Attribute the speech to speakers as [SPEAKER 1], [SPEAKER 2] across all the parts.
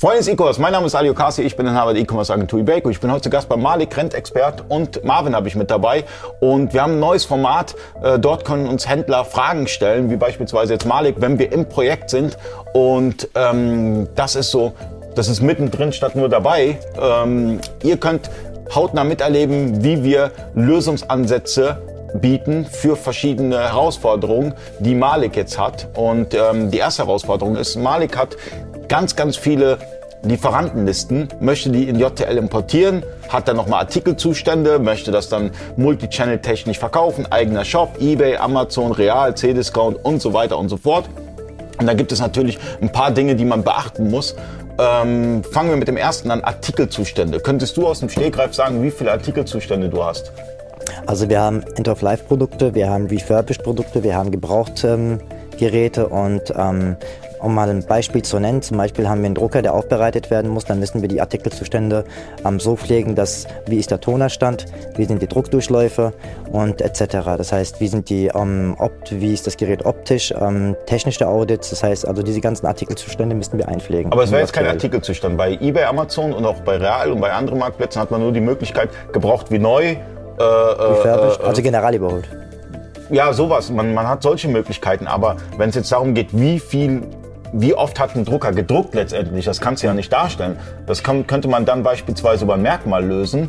[SPEAKER 1] Freunde des E-Commerce, mein Name ist Ali Okasi, ich bin Inhaber der E-Commerce Agentur Ibeco. Ich bin heute Gast bei Malik, Rentexpert und Marvin habe ich mit dabei. Und wir haben ein neues Format. Äh, dort können uns Händler Fragen stellen, wie beispielsweise jetzt Malik, wenn wir im Projekt sind. Und ähm, das ist so, das ist mittendrin statt nur dabei. Ähm, ihr könnt hautnah miterleben, wie wir Lösungsansätze bieten für verschiedene Herausforderungen, die Malik jetzt hat. Und ähm, die erste Herausforderung ist, Malik hat ganz, ganz viele Lieferantenlisten, möchte die in JTL importieren, hat dann nochmal Artikelzustände, möchte das dann multichannel technisch verkaufen, eigener Shop, eBay, Amazon, Real, C-Discount und so weiter und so fort. Und da gibt es natürlich ein paar Dinge, die man beachten muss. Ähm, fangen wir mit dem ersten an, Artikelzustände. Könntest du aus dem Stehgreif sagen, wie viele Artikelzustände du hast?
[SPEAKER 2] Also wir haben End-of-Life-Produkte, wir haben Refurbished-Produkte, wir haben Gebraucht-Geräte ähm, und ähm, um mal ein Beispiel zu nennen, zum Beispiel haben wir einen Drucker, der aufbereitet werden muss, dann müssen wir die Artikelzustände ähm, so pflegen, dass wie ist der Tonerstand, wie sind die Druckdurchläufe und etc. Das heißt, wie sind die ähm, opt, wie ist das Gerät optisch, ähm, technische Audits, das heißt, also diese ganzen Artikelzustände müssen wir einpflegen.
[SPEAKER 1] Aber es wäre jetzt kein Artikelzustand. Bei eBay, Amazon und auch bei Real und bei anderen Marktplätzen hat man nur die Möglichkeit, gebraucht wie neu. Äh,
[SPEAKER 2] äh, äh, also general überholt.
[SPEAKER 1] Ja, sowas. Man, man hat solche Möglichkeiten. Aber wenn es jetzt darum geht, wie viel wie oft hat ein Drucker gedruckt letztendlich? Das kannst du ja nicht darstellen. Das kann, könnte man dann beispielsweise über Merkmal lösen.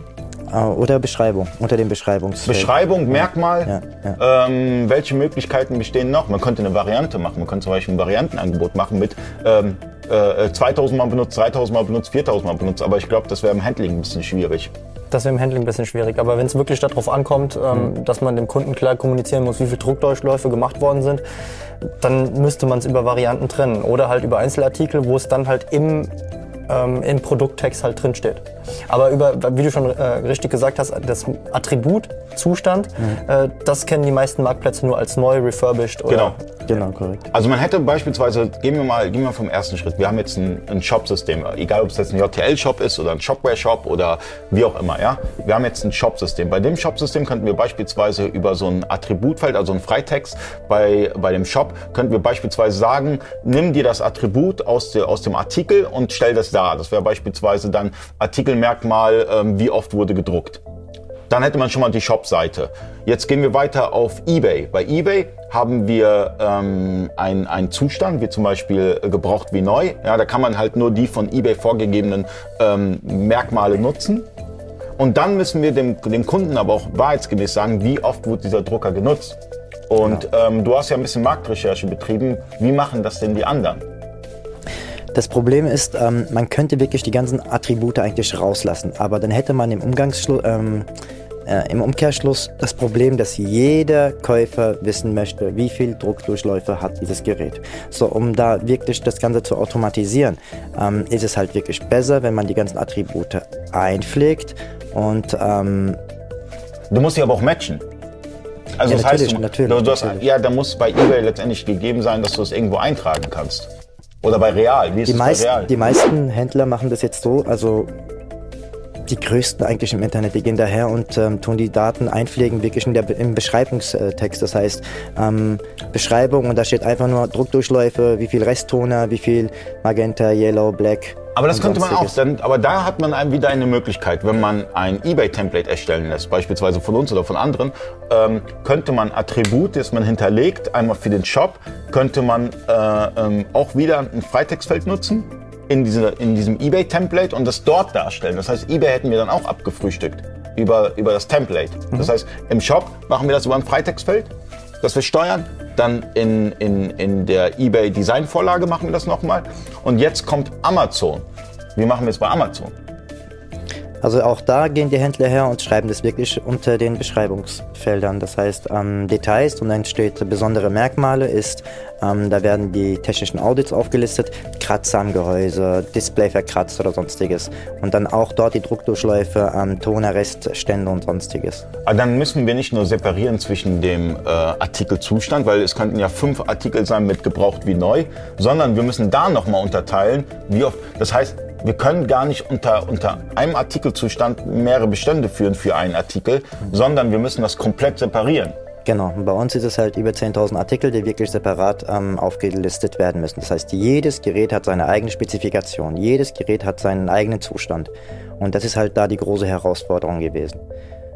[SPEAKER 2] Ah, oder Beschreibung, unter dem Beschreibungs.
[SPEAKER 1] Beschreibung, Merkmal. Ja, ja. Ähm, welche Möglichkeiten bestehen noch? Man könnte eine Variante machen. Man könnte zum Beispiel ein Variantenangebot machen mit ähm, äh, 2000 Mal benutzt, 3000 Mal benutzt, 4000 Mal benutzt. Aber ich glaube, das wäre im Handling ein bisschen schwierig.
[SPEAKER 3] Das wäre im Handling ein bisschen schwierig. Aber wenn es wirklich darauf ankommt, ähm, mhm. dass man dem Kunden klar kommunizieren muss, wie viele Druckdurchläufe gemacht worden sind, dann müsste man es über Varianten trennen oder halt über Einzelartikel, wo es dann halt im, ähm, im Produkttext halt drin steht. Aber über, wie du schon äh, richtig gesagt hast, das Attribut, Zustand, mhm. äh, das kennen die meisten Marktplätze nur als neu, refurbished oder.
[SPEAKER 1] Genau. Genau, korrekt. Also man hätte beispielsweise, gehen wir mal, gehen wir vom ersten Schritt. Wir haben jetzt ein, ein Shop-System, egal ob es jetzt ein JTL-Shop ist oder ein Shopware-Shop oder wie auch immer, ja. Wir haben jetzt ein Shop-System. Bei dem Shop-System könnten wir beispielsweise über so ein Attributfeld, also ein Freitext bei, bei dem Shop, könnten wir beispielsweise sagen, nimm dir das Attribut aus, der, aus dem Artikel und stell das dar. Das wäre beispielsweise dann Artikelmerkmal, ähm, wie oft wurde gedruckt. Dann hätte man schon mal die Shop-Seite. Jetzt gehen wir weiter auf eBay. Bei eBay haben wir ähm, einen Zustand, wie zum Beispiel gebraucht wie neu. Ja, da kann man halt nur die von eBay vorgegebenen ähm, Merkmale nutzen. Und dann müssen wir dem, dem Kunden aber auch wahrheitsgemäß sagen, wie oft wird dieser Drucker genutzt. Und genau. ähm, du hast ja ein bisschen Marktrecherche betrieben. Wie machen das denn die anderen?
[SPEAKER 2] Das Problem ist, ähm, man könnte wirklich die ganzen Attribute eigentlich rauslassen, aber dann hätte man im Umgangsschluss, ähm, äh, im Umkehrschluss das Problem, dass jeder Käufer wissen möchte, wie viel Druckdurchläufe hat dieses Gerät. So, um da wirklich das Ganze zu automatisieren, ähm, ist es halt wirklich besser, wenn man die ganzen Attribute einpflegt und ähm,
[SPEAKER 1] Du musst sie aber auch matchen. Also ja, das heißt, du, natürlich, du hast, natürlich. ja, da muss bei eBay letztendlich gegeben sein, dass du es irgendwo eintragen kannst. Oder bei Real?
[SPEAKER 2] Wie ist die, meisten, bei Real? die meisten Händler machen das jetzt so, also die größten eigentlich im Internet, die gehen daher und ähm, tun die Daten einpflegen, wirklich in der, im Beschreibungstext. Das heißt, ähm, Beschreibung und da steht einfach nur Druckdurchläufe, wie viel Resttoner, wie viel Magenta, Yellow, Black.
[SPEAKER 1] Aber das könnte man auch, dann, aber da hat man einem wieder eine Möglichkeit, wenn man ein eBay-Template erstellen lässt, beispielsweise von uns oder von anderen, ähm, könnte man Attribut, das man hinterlegt, einmal für den Shop, könnte man äh, ähm, auch wieder ein Freitextfeld nutzen in, diese, in diesem eBay-Template und das dort darstellen. Das heißt, eBay hätten wir dann auch abgefrühstückt über, über das Template. Mhm. Das heißt, im Shop machen wir das über ein Freitextfeld, das wir steuern. Dann in, in, in der eBay Design-Vorlage machen wir das nochmal. Und jetzt kommt Amazon. Wie machen wir es bei Amazon?
[SPEAKER 2] Also auch da gehen die Händler her und schreiben das wirklich unter den Beschreibungsfeldern. Das heißt ähm, Details und dann steht besondere Merkmale ist, ähm, da werden die technischen Audits aufgelistet, Kratzer am Gehäuse, Display verkratzt oder sonstiges. Und dann auch dort die Druckdurchläufe, ähm, Tonerreststände und sonstiges.
[SPEAKER 1] Aber dann müssen wir nicht nur separieren zwischen dem äh, Artikelzustand, weil es könnten ja fünf Artikel sein mit gebraucht wie neu, sondern wir müssen da nochmal unterteilen, wie oft. Das heißt, wir können gar nicht unter, unter einem Artikelzustand mehrere Bestände führen für einen Artikel, sondern wir müssen das komplett separieren.
[SPEAKER 2] Genau, bei uns ist es halt über 10.000 Artikel, die wirklich separat ähm, aufgelistet werden müssen. Das heißt, jedes Gerät hat seine eigene Spezifikation, jedes Gerät hat seinen eigenen Zustand. Und das ist halt da die große Herausforderung gewesen.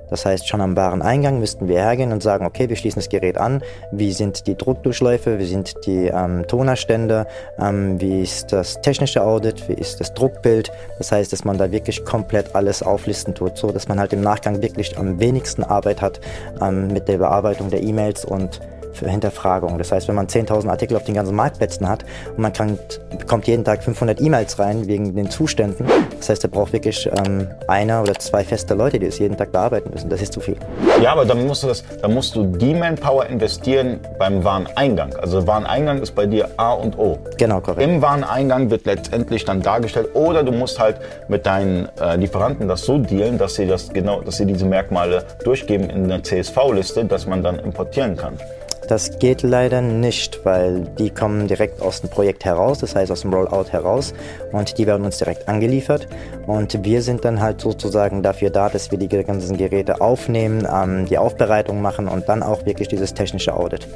[SPEAKER 2] Das heißt, schon am Wareneingang müssten wir hergehen und sagen, okay, wir schließen das Gerät an. Wie sind die Druckdurchläufe? Wie sind die ähm, Tonerstände? Ähm, wie ist das technische Audit? Wie ist das Druckbild? Das heißt, dass man da wirklich komplett alles auflisten tut, so dass man halt im Nachgang wirklich am wenigsten Arbeit hat ähm, mit der Bearbeitung der E-Mails und für Hinterfragung. Das heißt, wenn man 10.000 Artikel auf den ganzen Marktplätzen hat und man kann, bekommt jeden Tag 500 E-Mails rein wegen den Zuständen, das heißt, er braucht wirklich ähm, einer oder zwei feste Leute, die es jeden Tag bearbeiten müssen. Das ist zu viel.
[SPEAKER 1] Ja, aber dann musst du das, dann musst du die Manpower investieren beim Wareneingang. Also Wareneingang ist bei dir A und O.
[SPEAKER 2] Genau, korrekt.
[SPEAKER 1] Im Wareneingang wird letztendlich dann dargestellt, oder du musst halt mit deinen äh, Lieferanten das so dealen, dass sie das genau, dass sie diese Merkmale durchgeben in der CSV-Liste, dass man dann importieren kann.
[SPEAKER 2] Das geht leider nicht, weil die kommen direkt aus dem Projekt heraus, das heißt aus dem Rollout heraus und die werden uns direkt angeliefert und wir sind dann halt sozusagen dafür da, dass wir die ganzen Geräte aufnehmen, ähm, die Aufbereitung machen und dann auch wirklich dieses technische Audit.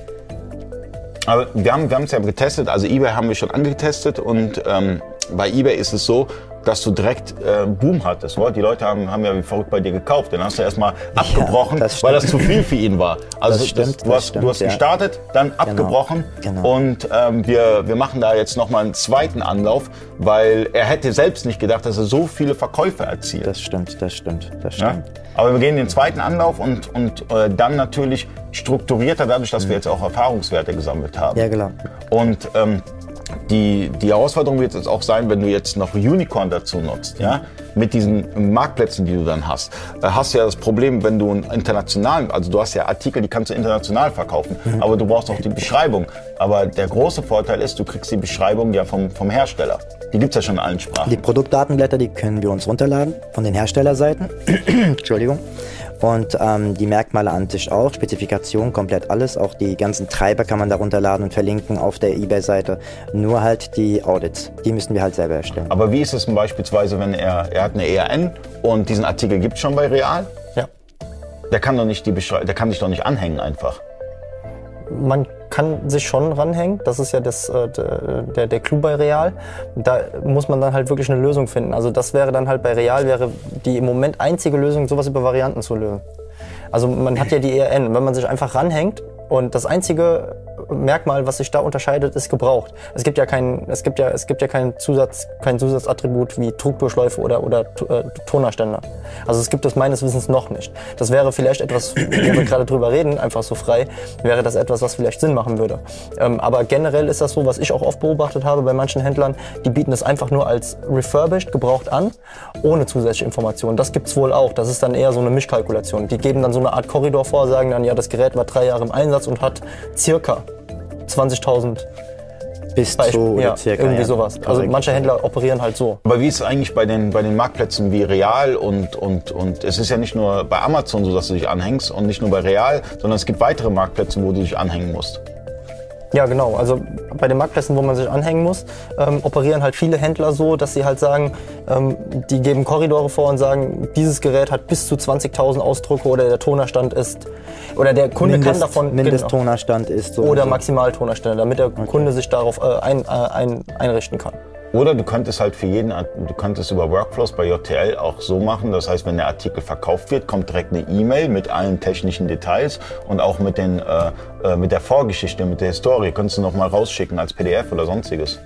[SPEAKER 1] Aber wir haben wir es ja getestet, also eBay haben wir schon angetestet und ähm, bei eBay ist es so, dass du direkt äh, Boom hattest. Oder? Die Leute haben, haben ja wie verrückt bei dir gekauft. Dann hast du erstmal abgebrochen,
[SPEAKER 2] Ja, das
[SPEAKER 1] weil das zu viel für ihn war. Also
[SPEAKER 2] Das stimmt,
[SPEAKER 1] du
[SPEAKER 2] das
[SPEAKER 1] hast,
[SPEAKER 2] stimmt,
[SPEAKER 1] du hast
[SPEAKER 2] ja.
[SPEAKER 1] gestartet, dann abgebrochen
[SPEAKER 2] genau.
[SPEAKER 1] und ähm, wir, wir machen da jetzt nochmal einen zweiten Anlauf, weil er hätte selbst nicht gedacht, dass er so viele Verkäufe erzielt.
[SPEAKER 2] Das stimmt, das stimmt, das
[SPEAKER 1] Ja?
[SPEAKER 2] stimmt.
[SPEAKER 1] Aber wir gehen den zweiten Anlauf und, und äh, dann natürlich strukturierter, dadurch, dass wir jetzt auch Erfahrungswerte gesammelt haben.
[SPEAKER 2] Ja, genau.
[SPEAKER 1] Und ähm, die, die Herausforderung wird jetzt auch sein, wenn du jetzt noch Unicorn dazu nutzt, ja, mit diesen Marktplätzen, die du dann hast. Äh, hast du ja das Problem, wenn du einen internationalen, also du hast ja Artikel, die kannst du international verkaufen, aber du brauchst auch die Beschreibung. Aber der große Vorteil ist, du kriegst die Beschreibung ja vom, vom Hersteller. Die gibt's ja schon in allen Sprachen.
[SPEAKER 2] Die Produktdatenblätter, die können wir uns runterladen von den Herstellerseiten. Entschuldigung. Und ähm, die Merkmale an sich auch, Spezifikation, komplett alles. Auch die ganzen Treiber kann man da runterladen und verlinken auf der eBay-Seite. Nur halt die Audits, die müssen wir halt selber erstellen.
[SPEAKER 1] Aber wie ist es denn beispielsweise, wenn er, er hat eine ERN und diesen Artikel gibt's schon bei Real?
[SPEAKER 3] Ja.
[SPEAKER 1] Der kann doch nicht die Beschrei der kann sich doch nicht anhängen einfach.
[SPEAKER 3] Man kann sich schon ranhängen, das ist ja das, äh, der, der Clou bei Real. Da muss man dann halt wirklich eine Lösung finden. Also das wäre dann halt bei Real, wäre die im Moment einzige Lösung, sowas über Varianten zu lösen. Also man hat ja die ERN, wenn man sich einfach ranhängt und das einzige Merkmal, was sich da unterscheidet, ist gebraucht. Es gibt ja kein, es gibt ja, es gibt ja keinen Zusatz, kein Zusatzattribut wie Druckdurchläufe oder, oder äh, Tonerständer. Also es gibt es meines Wissens noch nicht. Das wäre vielleicht etwas, wo wir gerade drüber reden, einfach so frei, wäre das etwas, was vielleicht Sinn machen würde. Ähm, aber generell ist das so, was ich auch oft beobachtet habe bei manchen Händlern, die bieten es einfach nur als refurbished, gebraucht an, ohne zusätzliche Informationen. Das gibt's wohl auch. Das ist dann eher so eine Mischkalkulation. Die geben dann so eine Art Korridor vor, sagen dann, ja, das Gerät war drei Jahre im Einsatz und hat circa 20.000
[SPEAKER 2] Bis
[SPEAKER 3] Beispiel.
[SPEAKER 2] zu oder
[SPEAKER 3] ja,
[SPEAKER 2] circa.
[SPEAKER 3] irgendwie
[SPEAKER 2] ja.
[SPEAKER 3] sowas. Also
[SPEAKER 2] Korrekt.
[SPEAKER 3] manche Händler operieren halt so.
[SPEAKER 1] Aber wie ist es eigentlich bei den, bei den Marktplätzen wie Real und, und, und es ist ja nicht nur bei Amazon so, dass du dich anhängst und nicht nur bei Real, sondern es gibt weitere Marktplätze, wo du dich anhängen musst.
[SPEAKER 3] Ja, genau. Also bei den Marktplätzen, wo man sich anhängen muss, ähm, operieren halt viele Händler so, dass sie halt sagen, ähm, die geben Korridore vor und sagen, dieses Gerät hat bis zu 20.000 Ausdrucke oder der Tonerstand ist, oder der Kunde
[SPEAKER 2] Mindest,
[SPEAKER 3] kann davon, genau.
[SPEAKER 2] Mindesttonerstand ist so.
[SPEAKER 3] oder
[SPEAKER 2] so.
[SPEAKER 3] Maximaltonerstände, damit der Kunde sich darauf äh, ein, äh, ein, einrichten kann.
[SPEAKER 1] Oder du könntest halt für jeden, du könntest über Workflows bei JTL auch so machen. Das heißt, wenn der Artikel verkauft wird, kommt direkt eine E-Mail mit allen technischen Details und auch mit, den, äh, äh, mit der Vorgeschichte, mit der Historie. Könntest du noch mal rausschicken als PDF oder sonstiges.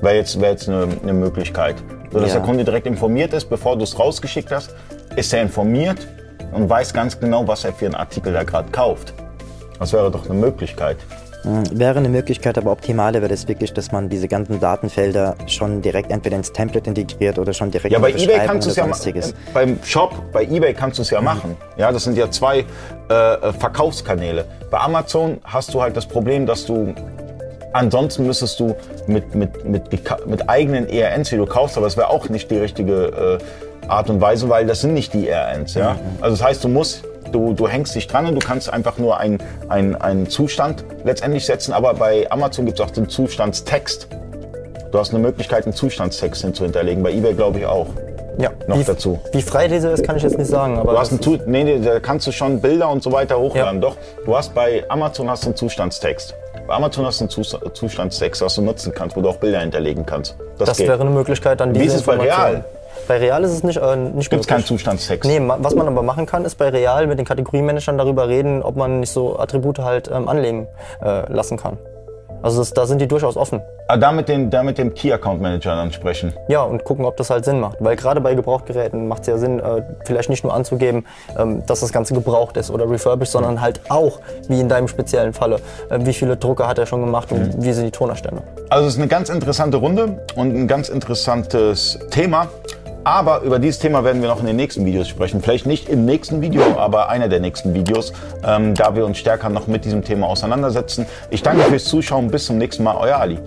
[SPEAKER 1] Wäre jetzt, wär jetzt eine, eine Möglichkeit. So dass
[SPEAKER 2] Ja.
[SPEAKER 1] der Kunde direkt informiert ist, bevor du es rausgeschickt hast, ist er informiert und weiß ganz genau, was er für einen Artikel da gerade kauft. Das wäre doch eine Möglichkeit.
[SPEAKER 2] Wäre eine Möglichkeit, aber optimaler wäre es wirklich, dass man diese ganzen Datenfelder schon direkt entweder ins Template integriert oder schon direkt
[SPEAKER 1] Ja,
[SPEAKER 2] in
[SPEAKER 1] bei
[SPEAKER 2] die
[SPEAKER 1] eBay
[SPEAKER 2] Beschreibung
[SPEAKER 1] kannst du es
[SPEAKER 2] oder
[SPEAKER 1] ja
[SPEAKER 2] sonstiges.
[SPEAKER 1] beim Shop, bei eBay kannst du es ja machen. Ja, das sind ja zwei äh, äh, Verkaufskanäle. Bei Amazon hast du halt das Problem, dass du ansonsten müsstest du mit, mit, mit, mit eigenen ERNs, die du kaufst, aber das wäre auch nicht die richtige äh, Art und Weise, weil das sind nicht die ERNs. Ja? Also das heißt, du musst Du, du hängst dich dran und du kannst einfach nur einen einen Zustand letztendlich setzen. Aber bei Amazon gibt es auch den Zustandstext. Du hast eine Möglichkeit, einen Zustandstext hinzuhinterlegen. Bei eBay glaube ich auch.
[SPEAKER 3] Ja.
[SPEAKER 1] noch
[SPEAKER 3] wie,
[SPEAKER 1] dazu.
[SPEAKER 3] Wie frei diese ist, kann ich jetzt nicht sagen. Aber
[SPEAKER 1] Du hast einen nee, nee, da kannst du schon Bilder und so weiter hochladen.
[SPEAKER 3] Ja.
[SPEAKER 1] Doch, du hast bei Amazon hast du einen Zustandstext. Bei Amazon hast du einen Zus Zustandstext, was du nutzen kannst, wo du auch Bilder hinterlegen kannst. Das,
[SPEAKER 3] Das
[SPEAKER 1] geht.
[SPEAKER 3] wäre eine Möglichkeit, dann diese
[SPEAKER 1] ist es bei Real?
[SPEAKER 3] Bei Real ist es nicht, äh, nicht
[SPEAKER 1] Gibt's keinen
[SPEAKER 3] möglich.
[SPEAKER 1] Zustandstext.
[SPEAKER 3] Nee, was man aber machen kann, ist bei Real mit den Kategoriemanagern darüber reden, ob man nicht so Attribute halt ähm, anlegen äh, lassen kann. Also das, da sind die durchaus offen.
[SPEAKER 1] Ah, da mit, den, da mit dem Key Account Manager dann sprechen.
[SPEAKER 3] Ja, und gucken, ob das halt Sinn macht. Weil gerade bei Gebrauchtgeräten macht es ja Sinn, äh, vielleicht nicht nur anzugeben, ähm, dass das Ganze gebraucht ist oder refurbished, sondern halt auch, wie in deinem speziellen Falle, äh, wie viele Drucker hat er schon gemacht und wie sind die Tonerstände.
[SPEAKER 1] Also es ist eine ganz interessante Runde und ein ganz interessantes Thema. Aber über dieses Thema werden wir noch in den nächsten Videos sprechen. Vielleicht nicht im nächsten Video, aber einer der nächsten Videos, ähm, da wir uns stärker noch mit diesem Thema auseinandersetzen. Ich danke fürs Zuschauen. Bis zum nächsten Mal. Euer Ali.